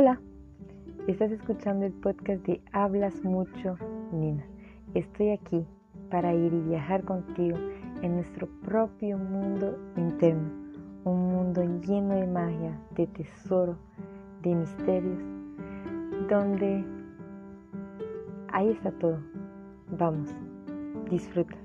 Hola, Estás escuchando el podcast de Hablas mucho, Nina. Estoy aquí para ir y viajar contigo en nuestro propio mundo interno, un mundo lleno de magia, de tesoro, de misterios, donde ahí está todo. Vamos, disfruta.